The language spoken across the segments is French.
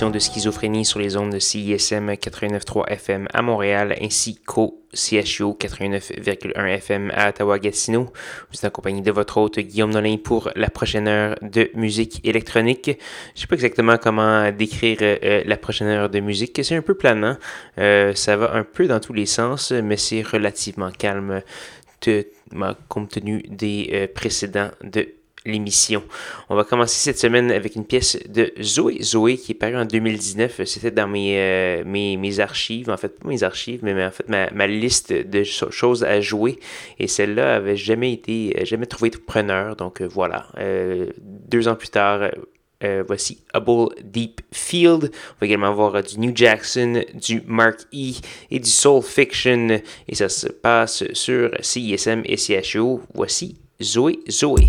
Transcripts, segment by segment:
De Schizophrénie sur les ondes de CISM 89.3 FM à Montréal ainsi qu'au CHU 89.1 FM à Ottawa-Gatineau. Vous êtes accompagné de votre hôte Guillaume Nolin pour la prochaine heure de musique électronique. Je sais pas exactement comment décrire euh, la prochaine heure de musique. C'est un peu planant. Euh, ça va un peu dans tous les sens, mais c'est relativement calme compte tenu des euh, précédents de l'émission. On va commencer cette semaine avec une pièce de Zoé. Zoé qui est parue en 2019. C'était dans mes, euh, mes, archives, en fait, pas mes archives, mais en fait ma, liste de choses à jouer. Et celle-là avait jamais été, euh, jamais trouvé de preneur. Donc euh, voilà. deux ans plus tard, voici Hubble Deep Field. On va également voir du New Jackson, du Mark E et du Soul Fiction. Et ça se passe sur CISM et CHO. Voici Zoé Zoé.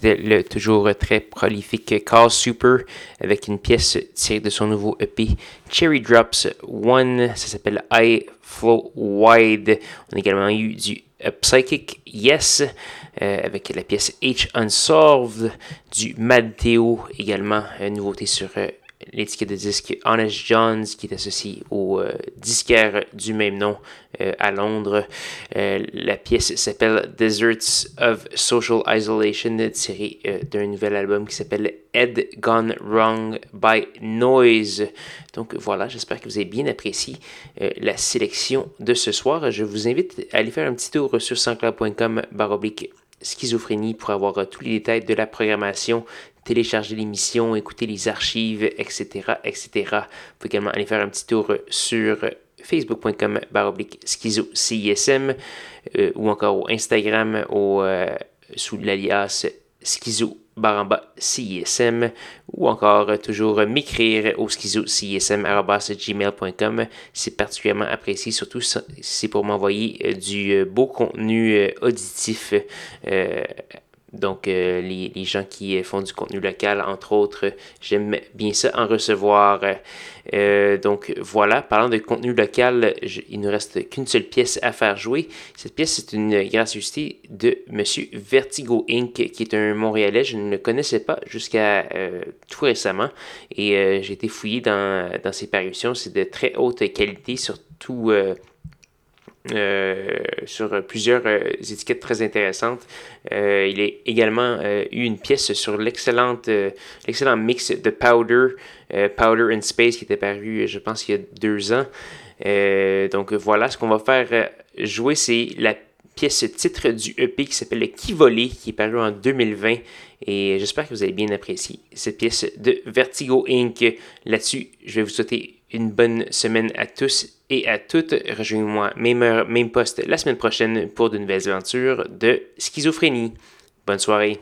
C'était le toujours très prolifique Carl Super avec une pièce tirée de son nouveau EP Cherry Drops One. Ça s'appelle I Flow Wide. On a également eu du Psychic Yes euh, avec la pièce H Unsolved, du Mad Theo également, une nouveauté sur euh, l'étiquette de disque Honest Johns, qui est associé au euh, disquaire du même nom euh, à Londres. Euh, la pièce s'appelle Deserts of Social Isolation, tirée d'un nouvel album qui s'appelle Head Gone Wrong by Noise. Donc voilà, j'espère que vous avez bien apprécié la sélection de ce soir. Je vous invite à aller faire un petit tour sur sanscloud.com baroblique schizophrénie pour avoir tous les détails de la programmation télécharger l'émission, écouter les archives, etc., etc. Vous pouvez également aller faire un petit tour sur facebook.com baroblique schizo CISM euh, ou encore au Instagram au, euh, sous l'alias schizo baramba CISM ou encore toujours m'écrire au schizo gmail.com. C'est particulièrement apprécié, surtout si c'est pour m'envoyer euh, du beau contenu auditif donc, euh, les, gens qui euh, font du contenu local, entre autres, j'aime bien ça en recevoir. Euh, donc, voilà, parlant de contenu local, il ne reste qu'une seule pièce à faire jouer. Cette pièce, c'est une gracieuseté de Monsieur Vertigo Inc., qui est un Montréalais. Je ne le connaissais pas jusqu'à tout récemment. Et j'ai été fouillé dans, ses parutions. C'est de très haute qualité, surtout sur plusieurs euh, étiquettes très intéressantes. Euh, il a également eu une pièce sur l'excellent mix de Powder, Powder in Space, qui était paru, je pense, il y a deux ans. donc voilà, ce qu'on va faire jouer, c'est la pièce titre du EP qui s'appelle Qui volé, qui est paru en 2020. Et j'espère que vous avez bien apprécié cette pièce de Vertigo Inc. Là-dessus, je vais vous souhaiter une bonne semaine à tous et à toutes. Rejoignez-moi même heure, même poste la semaine prochaine pour de nouvelles aventures de schizophrénie. Bonne soirée.